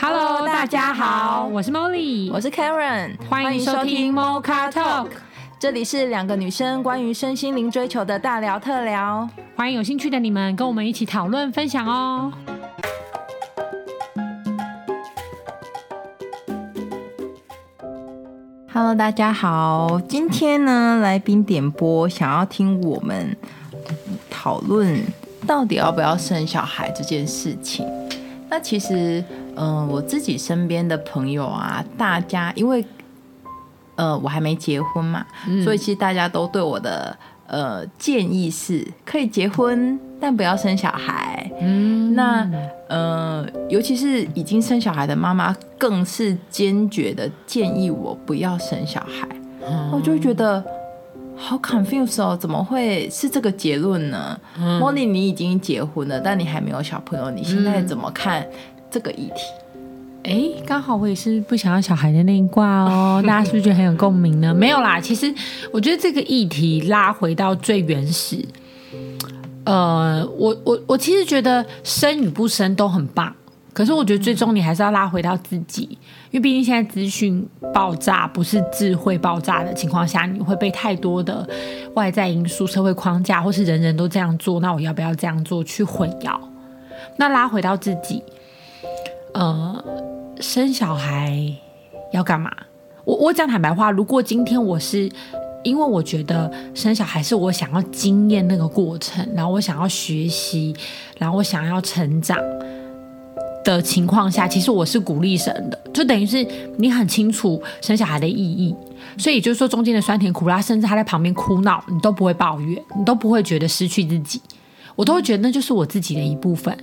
Hello，大家好，我是 Molly，我是 Karen，欢迎收听 Mocha Talk，这里是两个女生关于身心灵追求的大聊特聊，欢迎有兴趣的你们跟我们一起讨论分享哦。Hello，大家好，今天呢，来宾点播，想要听我们讨论到底要不要生小孩这件事情。那其实，嗯、呃，我自己身边的朋友啊，大家因为，呃，我还没结婚嘛，嗯、所以其实大家都对我的呃建议是，可以结婚，但不要生小孩。嗯，那呃，尤其是已经生小孩的妈妈，更是坚决的建议我不要生小孩。嗯、我就觉得好 confused 哦，怎么会是这个结论呢？嗯、Molly，你已经结婚了，但你还没有小朋友，你现在怎么看这个议题？哎，刚好我也是不想要小孩的那一卦哦，大家是不是觉得很有共鸣呢？没有啦，其实我觉得这个议题拉回到最原始，呃，我我我其实觉得生与不生都很棒，可是我觉得最终你还是要拉回到自己，因为毕竟现在资讯爆炸，不是智慧爆炸的情况下，你会被太多的外在因素、社会框架，或是人人都这样做，那我要不要这样做去混淆？那拉回到自己，呃。生小孩要干嘛？我我讲坦白话，如果今天我是因为我觉得生小孩是我想要经验那个过程，然后我想要学习，然后我想要成长的情况下，其实我是鼓励生的，就等于是你很清楚生小孩的意义，所以就是说中间的酸甜苦辣，甚至他在旁边哭闹，你都不会抱怨，你都不会觉得失去自己，我都会觉得那就是我自己的一部分，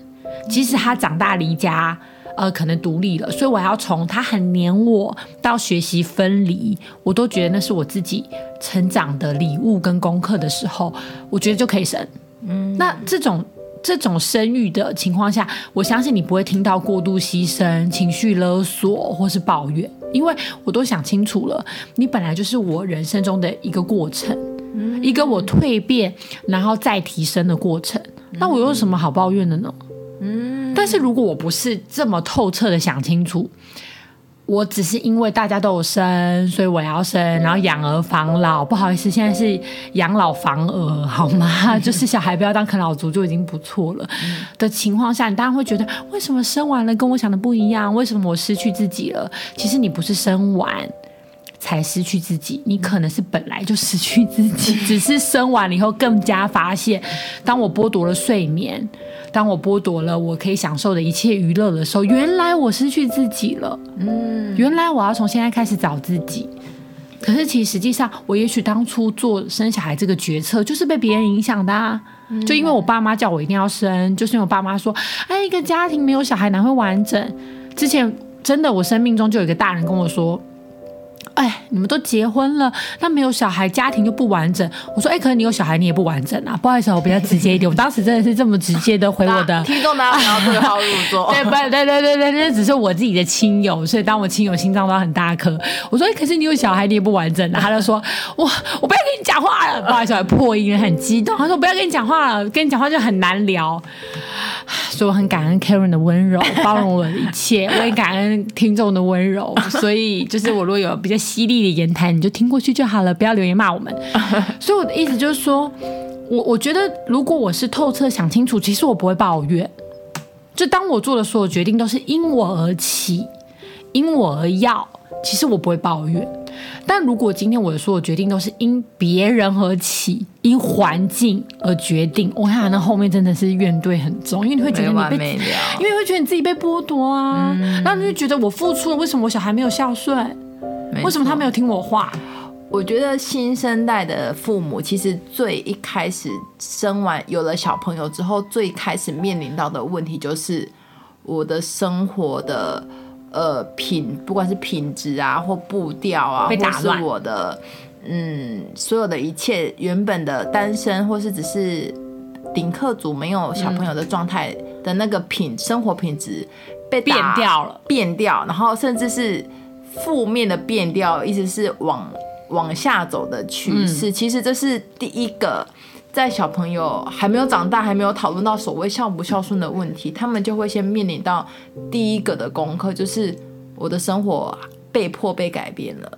即使他长大离家。呃，可能独立了，所以我要从他很黏我到学习分离，我都觉得那是我自己成长的礼物跟功课的时候，我觉得就可以生。嗯，那这种这种生育的情况下，我相信你不会听到过度牺牲、情绪勒索或是抱怨，因为我都想清楚了，你本来就是我人生中的一个过程，嗯，一个我蜕变然后再提升的过程，那我有什么好抱怨的呢？嗯，但是如果我不是这么透彻的想清楚，我只是因为大家都有生，所以我要生，然后养儿防老。不好意思，现在是养老防儿，好吗？就是小孩不要当啃老族就已经不错了的情况下，你当然会觉得，为什么生完了跟我想的不一样？为什么我失去自己了？其实你不是生完才失去自己，你可能是本来就失去自己，只是生完了以后更加发现，当我剥夺了睡眠。当我剥夺了我可以享受的一切娱乐的时候，原来我失去自己了。嗯，原来我要从现在开始找自己。可是其实实际上，我也许当初做生小孩这个决策，就是被别人影响的啊。就因为我爸妈叫我一定要生，就是因为我爸妈说，哎，一个家庭没有小孩哪会完整？之前真的，我生命中就有一个大人跟我说。哎，你们都结婚了，那没有小孩，家庭就不完整。我说，哎，可能你有小孩，你也不完整啊。不好意思，我比较直接一点。我当时真的是这么直接的回我的。听众大家不要对号入座。对，不对，对，对，对，那只是我自己的亲友，所以当我亲友心脏都很大颗。我说，哎，可是你有小孩，你也不完整啊。他就说，我我不要跟你讲话了。不好意思，我破音了，很激动。他说，不要跟你讲话了，跟你讲话就很难聊。所以我很感恩 Karen 的温柔，包容我的一切。我也感恩听众的温柔。所以就是我如果有比较犀利的言谈，你就听过去就好了，不要留言骂我们。所以我的意思就是说，我我觉得如果我是透彻想清楚，其实我不会抱怨。就当我做的所有决定都是因我而起，因我而要，其实我不会抱怨。但如果今天我的所有决定都是因别人而起，因环境而决定，我看那后面真的是怨怼很重，因为你会觉得你被，因为你会觉得你自己被剥夺啊，然后你就觉得我付出了，为什么我小孩没有孝顺？为什么他没有听我话？我觉得新生代的父母其实最一开始生完有了小朋友之后，最开始面临到的问题就是我的生活的。呃，品不管是品质啊，或步调啊，或是我的嗯，所有的一切原本的单身，或是只是顶客组没有小朋友的状态的那个品、嗯、生活品质被变掉了，变掉，然后甚至是负面的变调，意思是往往下走的趋势。嗯、其实这是第一个在小朋友还没有长大，还没有讨论到所谓孝不孝顺的问题，他们就会先面临到第一个的功课，就是我的生活被迫被改变了。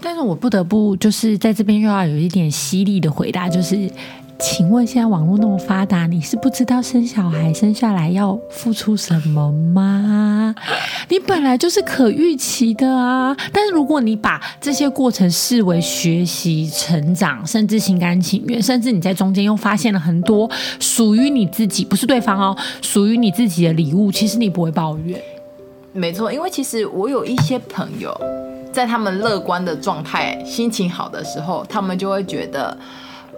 但是我不得不就是在这边又要有一点犀利的回答，就是。请问现在网络那么发达，你是不知道生小孩生下来要付出什么吗？你本来就是可预期的啊。但是如果你把这些过程视为学习、成长，甚至心甘情愿，甚至你在中间又发现了很多属于你自己，不是对方哦，属于你自己的礼物，其实你不会抱怨。没错，因为其实我有一些朋友，在他们乐观的状态、心情好的时候，他们就会觉得。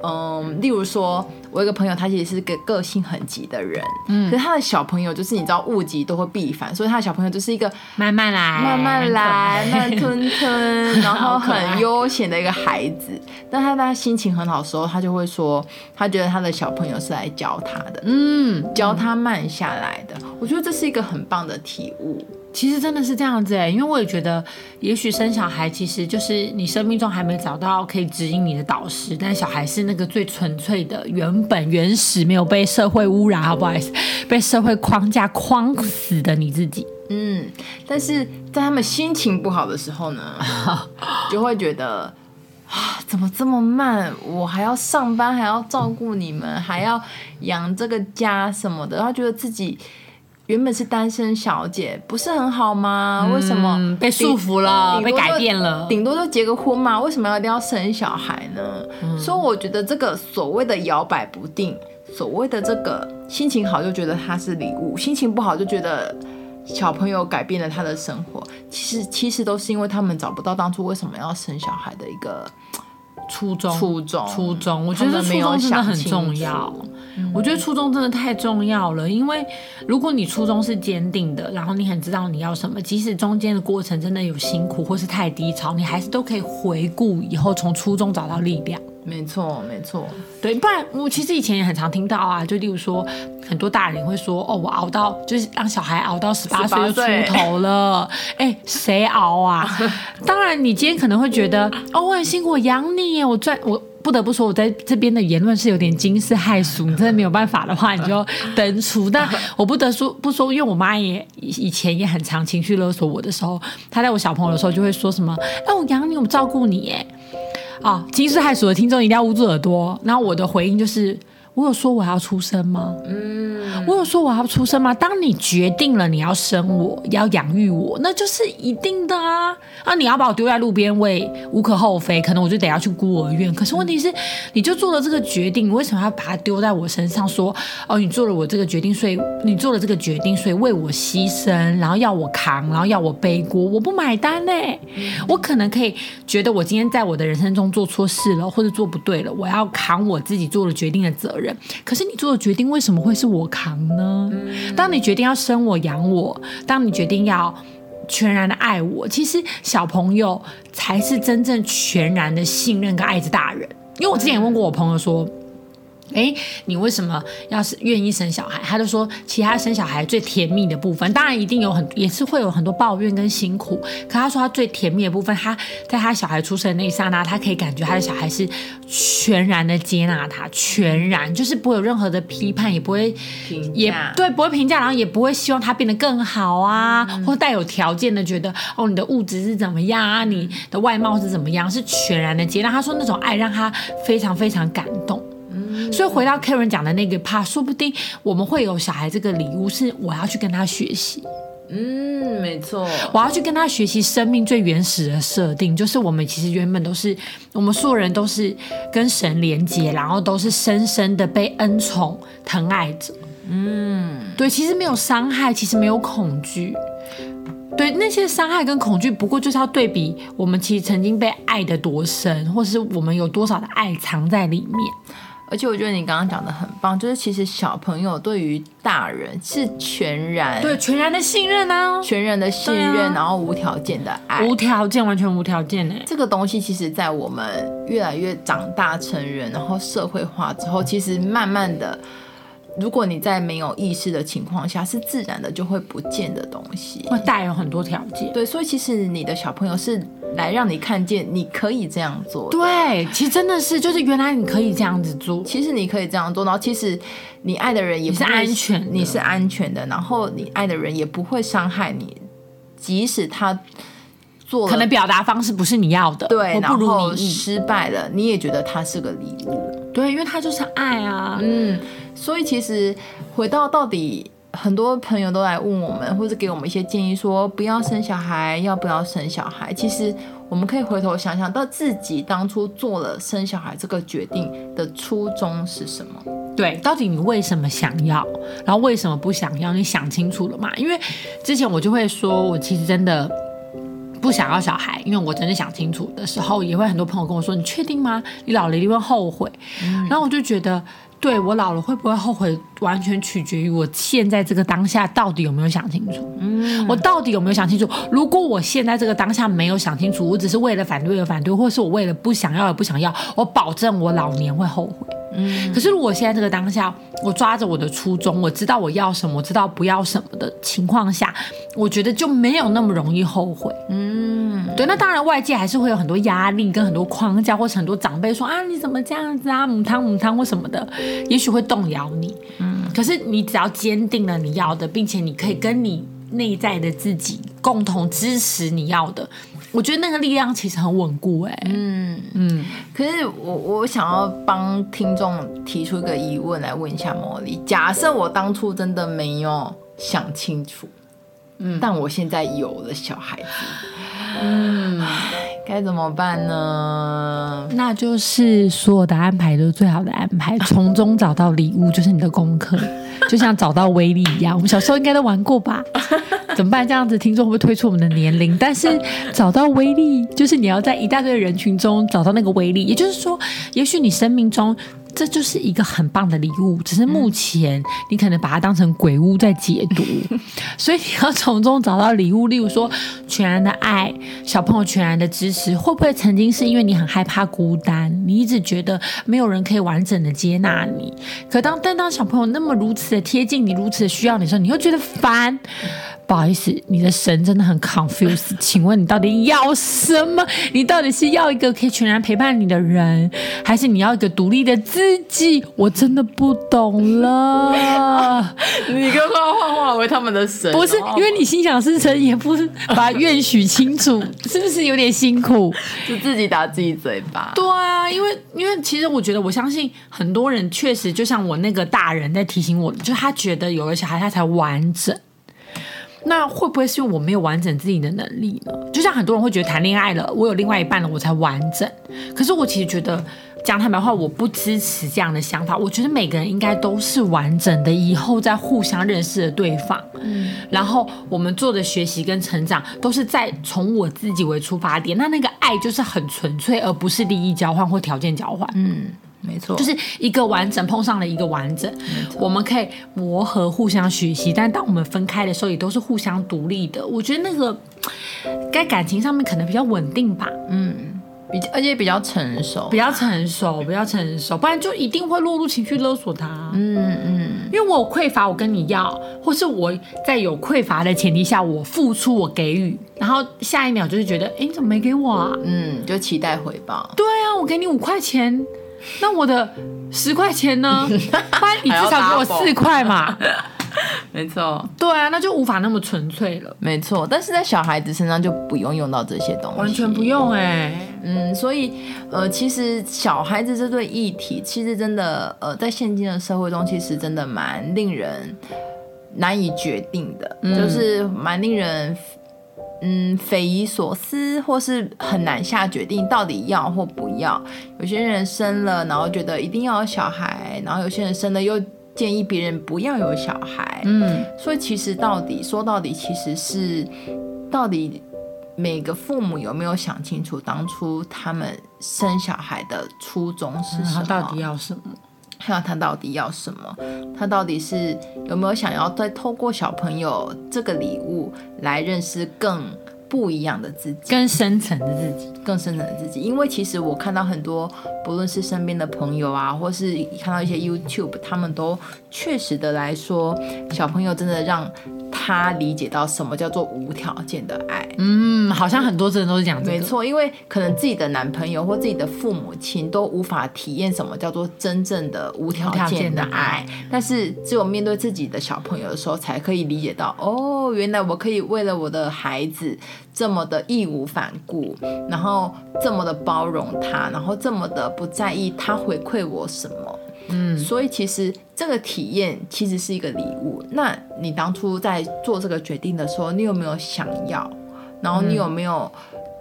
嗯，例如说，我有一个朋友，他其实是个个性很急的人，嗯，可是他的小朋友就是你知道物极都会必反，所以他的小朋友就是一个慢慢来、慢慢来、慢吞吞，然后很悠闲的一个孩子。但他他心情很好的时候，他就会说，他觉得他的小朋友是来教他的，嗯，教他慢下来的。我觉得这是一个很棒的体悟。其实真的是这样子哎，因为我也觉得，也许生小孩其实就是你生命中还没找到可以指引你的导师，但小孩是那个最纯粹的、原本原始、没有被社会污染，好不好意思，被社会框架框死的你自己。嗯，但是在他们心情不好的时候呢，就会觉得啊，怎么这么慢？我还要上班，还要照顾你们，还要养这个家什么的，然后觉得自己。原本是单身小姐，不是很好吗？嗯、为什么被束缚了，被改变了？顶多就结个婚嘛，为什么要一定要生小孩呢？嗯、所以我觉得这个所谓的摇摆不定，所谓的这个心情好就觉得它是礼物，心情不好就觉得小朋友改变了他的生活。其实其实都是因为他们找不到当初为什么要生小孩的一个。初中，初中，初中，我觉得初中真的很重要。我觉得初中真的太重要了，因为如果你初衷是坚定的，然后你很知道你要什么，即使中间的过程真的有辛苦或是太低潮，你还是都可以回顾以后从初中找到力量。没错，没错，对，不然我其实以前也很常听到啊，就例如说，很多大人会说，哦，我熬到就是让小孩熬到十八岁就出头了，哎，谁熬啊？当然，你今天可能会觉得，哦，我很辛苦，我养你耶，我赚，我不得不说，我在这边的言论是有点惊世骇俗，你真的没有办法的话，你就登出。但我不得说不说，因为我妈也以前也很常情绪勒索我的时候，她在我小朋友的时候就会说什么，哎，我养你，我照顾你，哎。啊，惊世骇俗的听众一定要捂住耳朵。那我的回应就是。我有说我要出生吗？嗯，我有说我要出生吗？当你决定了你要生我，要养育我，那就是一定的啊！啊，你要把我丢在路边喂，无可厚非，可能我就得要去孤儿院。可是问题是，你就做了这个决定，你为什么要把它丢在我身上？说哦，你做了我这个决定，所以你做了这个决定，所以为我牺牲，然后要我扛，然后要我背锅，我不买单呢。我可能可以觉得我今天在我的人生中做错事了，或者做不对了，我要扛我自己做了决定的责任。可是你做的决定为什么会是我扛呢？当你决定要生我养我，当你决定要全然的爱我，其实小朋友才是真正全然的信任跟爱着大人。因为我之前也问过我朋友说。哎，你为什么要是愿意生小孩？他就说，其他生小孩最甜蜜的部分，当然一定有很，也是会有很多抱怨跟辛苦。可他说，他最甜蜜的部分，他在他小孩出生的那一刹那，他可以感觉他的小孩是全然的接纳他，全然就是不会有任何的批判，也不会评价，也对，不会评价，然后也不会希望他变得更好啊，嗯、或带有条件的觉得哦，你的物质是怎么样啊，你的外貌是怎么样，是全然的接纳。他说那种爱让他非常非常感动。所以回到 Karen 讲的那个怕，说不定我们会有小孩这个礼物，是我要去跟他学习。嗯，没错，我要去跟他学习生命最原始的设定，就是我们其实原本都是，我们所有人都是跟神连接，然后都是深深的被恩宠疼爱着。嗯，对，其实没有伤害，其实没有恐惧。对，那些伤害跟恐惧，不过就是要对比我们其实曾经被爱的多深，或是我们有多少的爱藏在里面。而且我觉得你刚刚讲的很棒，就是其实小朋友对于大人是全然对全然的信任啊，全然的信任，啊、然后无条件的爱，无条件，完全无条件呢。这个东西其实，在我们越来越长大成人，然后社会化之后，其实慢慢的，如果你在没有意识的情况下，是自然的就会不见的东西，会带有很多条件。对，所以其实你的小朋友是来让你看见你可以这样做。对，其实真的是，就是原来你可以这样子做，其实你可以这样做，然后其实你爱的人也不是安全，你是安全的，然后你爱的人也不会伤害你，即使他做可能表达方式不是你要的，对，不如你失败了，你也觉得他是个礼物，对，因为他就是爱啊，嗯，所以其实回到到底。很多朋友都来问我们，或者给我们一些建议，说不要生小孩，要不要生小孩？其实我们可以回头想想到自己当初做了生小孩这个决定的初衷是什么？对，到底你为什么想要，然后为什么不想要？你想清楚了吗？因为之前我就会说，我其实真的不想要小孩，因为我真的想清楚的时候，也会很多朋友跟我说，你确定吗？你老了一定会后悔。嗯。然后我就觉得。对，我老了会不会后悔，完全取决于我现在这个当下到底有没有想清楚。嗯，我到底有没有想清楚？如果我现在这个当下没有想清楚，我只是为了反对而反对，或者是我为了不想要而不想要，我保证我老年会后悔。嗯，可是如果现在这个当下，我抓着我的初衷，我知道我要什么，我知道不要什么的情况下，我觉得就没有那么容易后悔。嗯，对，那当然外界还是会有很多压力跟很多框架，或是很多长辈说啊，你怎么这样子啊，母汤母汤或什么的，也许会动摇你。嗯，可是你只要坚定了你要的，并且你可以跟你内在的自己共同支持你要的。我觉得那个力量其实很稳固，哎，嗯。嗯。可是我我想要帮听众提出一个疑问来问一下茉莉：假设我当初真的没有想清楚，嗯，但我现在有了小孩子，嗯，该怎么办呢？那就是所有的安排都是最好的安排，从中找到礼物就是你的功课，就像找到威力一样。我们小时候应该都玩过吧？怎么办？这样子听众会不会推出我们的年龄？但是找到威力，就是你要在一大堆人群中找到那个威力。也就是说，也许你生命中这就是一个很棒的礼物，只是目前你可能把它当成鬼屋在解读。所以你要从中找到礼物，例如说全然的爱，小朋友全然的支持。会不会曾经是因为你很害怕孤单，你一直觉得没有人可以完整的接纳你？可当但当小朋友那么如此的贴近你，如此的需要你的时候，你又觉得烦。不好意思，你的神真的很 confused。请问你到底要什么？你到底是要一个可以全然陪伴你的人，还是你要一个独立的自己？我真的不懂了。你刚刚幻化为他们的神，不是因为你心想事成，也不是把愿许清楚，是不是有点辛苦？就自己打自己嘴巴。对啊，因为因为其实我觉得，我相信很多人确实就像我那个大人在提醒我，就他觉得有了小孩他才完整。那会不会是因为我没有完整自己的能力呢？就像很多人会觉得谈恋爱了，我有另外一半了，我才完整。可是我其实觉得讲坦白话，我不支持这样的想法。我觉得每个人应该都是完整的，以后再互相认识的对方，嗯，然后我们做的学习跟成长都是在从我自己为出发点。那那个爱就是很纯粹，而不是利益交换或条件交换，嗯。没错，就是一个完整碰上了一个完整，我们可以磨合、互相学习。但当我们分开的时候，也都是互相独立的。我觉得那个在感情上面可能比较稳定吧，嗯，比而且比较成熟，比较成熟，比较成熟，不然就一定会落入情绪勒索他。嗯嗯，因为我有匮乏，我跟你要，或是我在有匮乏的前提下，我付出，我给予，然后下一秒就是觉得，哎，你怎么没给我啊？嗯，就期待回报。对啊，我给你五块钱。那我的十块钱呢？不然你至少给我四块嘛。没错，对啊，那就无法那么纯粹了。没错，但是在小孩子身上就不用用到这些东西，完全不用哎、欸。嗯，所以呃，其实小孩子这对议题，其实真的呃，在现今的社会中，其实真的蛮令人难以决定的，嗯、就是蛮令人。嗯，匪夷所思，或是很难下决定，到底要或不要。有些人生了，然后觉得一定要有小孩，然后有些人生了又建议别人不要有小孩。嗯，所以其实到底说到底，其实是到底每个父母有没有想清楚当初他们生小孩的初衷是什么？嗯，他到底要什么？看他到底要什么，他到底是有没有想要再透过小朋友这个礼物来认识更不一样的自己，更深层的自己，更深层的自己。因为其实我看到很多，不论是身边的朋友啊，或是看到一些 YouTube，他们都确实的来说，小朋友真的让他。他理解到什么叫做无条件的爱。嗯，好像很多真的都是讲这个。没错，因为可能自己的男朋友或自己的父母亲都无法体验什么叫做真正的无条件，的爱，但是只有面对自己的小朋友的时候，才可以理解到，哦，原来我可以为了我的孩子这么的义无反顾，然后这么的包容他，然后这么的不在意他回馈我什么。嗯，所以其实这个体验其实是一个礼物。那你当初在做这个决定的时候，你有没有想要？然后你有没有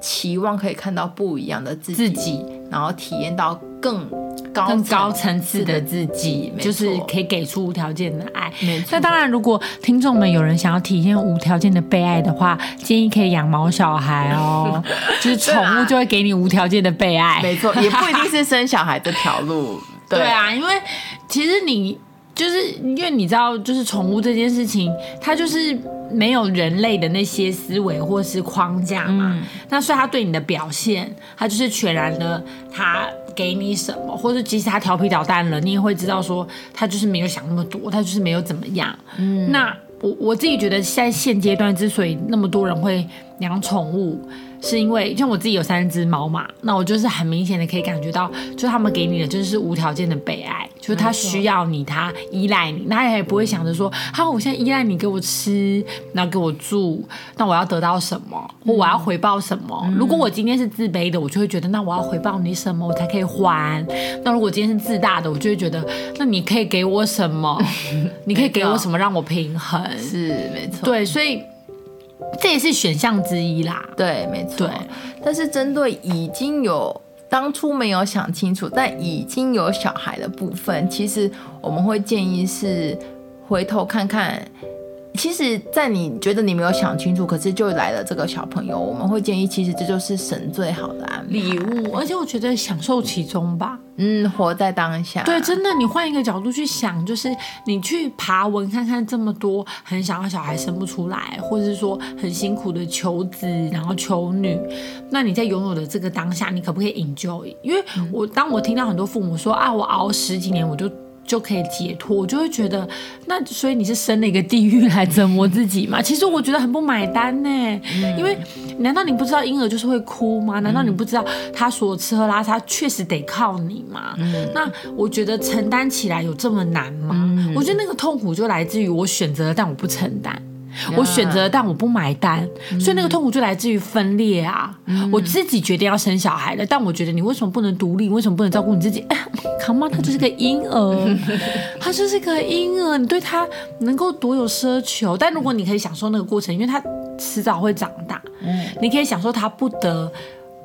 期望可以看到不一样的自己？自己然后体验到更高更高层次的自己，就是可以给出无条件的爱。没错。那当然，如果听众们有人想要体验无条件的被爱的话，建议可以养毛小孩哦，就是宠物就会给你无条件的被爱。没错，也不一定是生小孩这条路。对，对啊，因为其实你就是因为你知道，就是宠物这件事情，它就是没有人类的那些思维或是框架嘛。嗯、那所以他对你的表现，他就是全然的，他给你什么，或者即使他调皮捣蛋了，你也会知道说，他就是没有想那么多，他就是没有怎么样。嗯，那我我自己觉得，在现阶段之所以那么多人会养宠物。是因为像我自己有三只猫嘛，那我就是很明显的可以感觉到，就他们给你的就是无条件的被爱，就是它需要你，它依赖你，那他也不会想着说，好，我现在依赖你给我吃，然后给我住，那我要得到什么，或我要回报什么？如果我今天是自卑的，我就会觉得，那我要回报你什么，我才可以还？那如果今天是自大的，我就会觉得，那你可以给我什么？你可以给我什么让我平衡？是没错，对，所以。这也是选项之一啦，对，没错。对，但是针对已经有当初没有想清楚，但已经有小孩的部分，其实我们会建议是回头看看。其实，在你觉得你没有想清楚，可是就来了这个小朋友，我们会建议，其实这就是神最好的安排礼物，而且我觉得享受其中吧，嗯，活在当下。对，真的，你换一个角度去想，就是你去爬文看看这么多很想要小孩生不出来，或者是说很辛苦的求子然后求女，那你在拥有的这个当下，你可不可以 enjoy？因为我当我听到很多父母说啊，我熬十几年我就。就可以解脱，我就会觉得，那所以你是生了一个地狱来折磨自己嘛？其实我觉得很不买单呢，嗯、因为难道你不知道婴儿就是会哭吗？难道你不知道他所吃喝拉撒确实得靠你吗？嗯、那我觉得承担起来有这么难吗？嗯、我觉得那个痛苦就来自于我选择了，但我不承担。我选择，但我不买单，嗯、所以那个痛苦就来自于分裂啊！嗯、我自己决定要生小孩了，但我觉得你为什么不能独立？为什么不能照顾你自己？哎，Come on，他就是个婴儿，他就是个婴儿，你对他能够多有奢求？但如果你可以享受那个过程，因为他迟早会长大，嗯、你可以享受他不得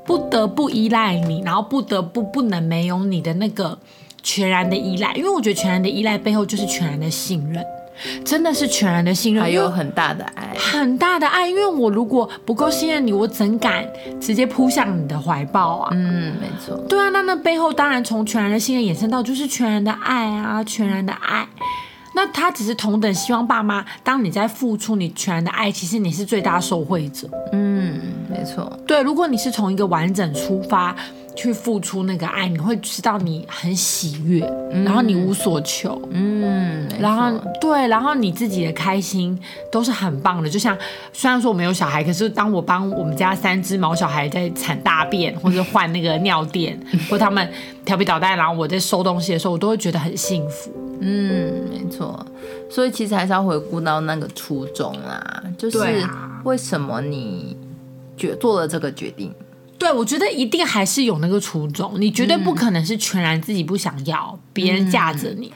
不得不依赖你，然后不得不不能没有你的那个全然的依赖，因为我觉得全然的依赖背后就是全然的信任。真的是全然的信任，还有很大的爱，很大的爱。因为我如果不够信任你，我怎敢直接扑向你的怀抱啊？嗯，没错。对啊，那那背后当然从全然的信任衍生到就是全然的爱啊，全然的爱。那他只是同等希望爸妈，当你在付出你全然的爱，其实你是最大受惠者。嗯，没错。对，如果你是从一个完整出发。去付出那个爱，你会知道你很喜悦，嗯、然后你无所求，嗯，然后对，然后你自己的开心都是很棒的。就像虽然说我没有小孩，可是当我帮我们家三只毛小孩在铲大便，或者换那个尿垫，或他们调皮捣蛋，然后我在收东西的时候，我都会觉得很幸福。嗯，没错。所以其实还是要回顾到那个初衷啦，就是为什么你决做了这个决定。对，我觉得一定还是有那个初衷，你绝对不可能是全然自己不想要，嗯、别人架着你，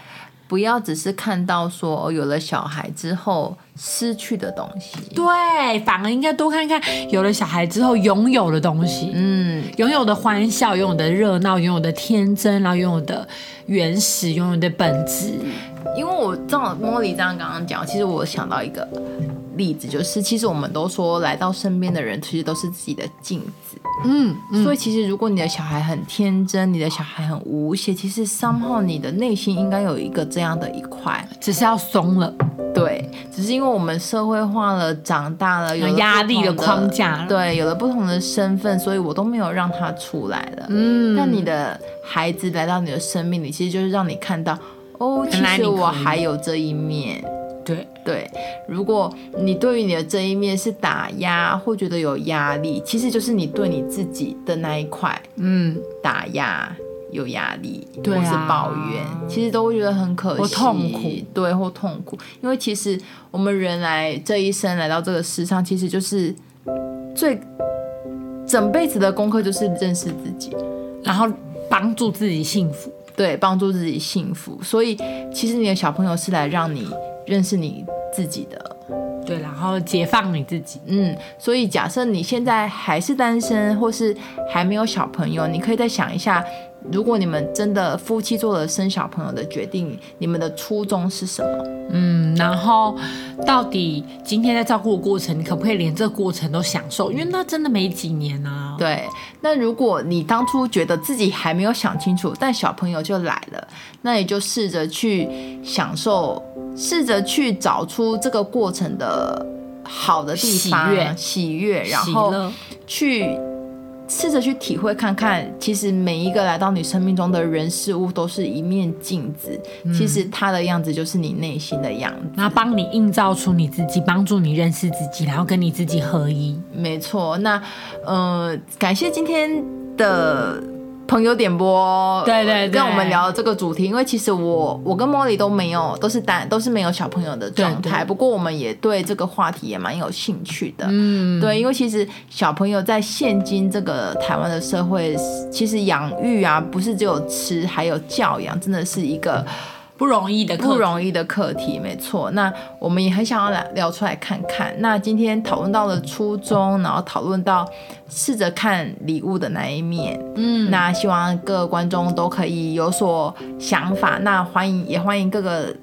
不要只是看到说有了小孩之后失去的东西，对，反而应该多看看有了小孩之后拥有的东西，嗯，拥有的欢笑，拥有的热闹，拥有的天真，然后拥有的原始，拥有的本质。因为我照茉莉这样刚刚讲，其实我想到一个例子，就是其实我们都说来到身边的人，其实都是自己的镜子。嗯，嗯，所以其实如果你的小孩很天真，你的小孩很无邪，其实 somehow 你的内心应该有一个这样的一块，只是要松了。对，只是因为我们社会化了，长大了，有压力的框架，对，有了不同的身份，所以我都没有让他出来了。嗯，那你的孩子来到你的生命里，其实就是让你看到，哦，其实我还有这一面。对。对，如果你对于你的这一面是打压或觉得有压力，其实就是你对你自己的那一块，嗯，打压有压力，对啊，或是抱怨，其实都会觉得很可惜，或痛苦，对，或痛苦。因为其实我们人来这一生来到这个世上，其实就是最整辈子的功课就是认识自己，然后帮助自己幸福。对，帮助自己幸福，所以其实你的小朋友是来让你认识你自己的，对，然后解放你自己。嗯，所以假设你现在还是单身，或是还没有小朋友，你可以再想一下。如果你们真的夫妻做了生小朋友的决定，你们的初衷是什么？嗯，然后到底今天在照顾的过程，你可不可以连这个过程都享受？因为那真的没几年啊。对，那如果你当初觉得自己还没有想清楚，但小朋友就来了，那你就试着去享受，试着去找出这个过程的好的地方，喜悦，喜悦，然后去。试着去体会看看，其实每一个来到你生命中的人事物都是一面镜子，嗯、其实它的样子就是你内心的样子，然后帮你映照出你自己，帮助你认识自己，然后跟你自己合一。没错，那呃，感谢今天的。朋友点播，对对对，跟我们聊这个主题，因为其实我我跟茉莉都没有，都是单，都是没有小朋友的状态。对对，不过我们也对这个话题也蛮有兴趣的，嗯，对，因为其实小朋友在现今这个台湾的社会，其实养育啊，不是只有吃，还有教养，真的是一个。不容易的，不容易的课题，没错。那我们也很想要来聊出来看看。那今天讨论到了初衷，然后讨论到试着看礼物的那一面。嗯，那希望各个观众都可以有所想法。那欢迎，也欢迎各个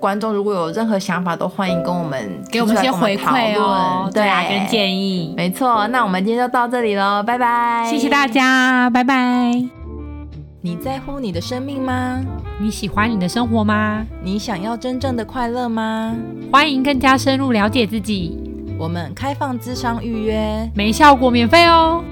观众，如果有任何想法，都欢迎跟我们给我们一些回馈哦，对啊，跟建议。没错，那我们今天就到这里喽，拜拜，谢谢大家，拜拜。你在乎你的生命吗？你喜欢你的生活吗？你想要真正的快乐吗？欢迎更加深入了解自己。我们开放咨商预约，没效果免费哦。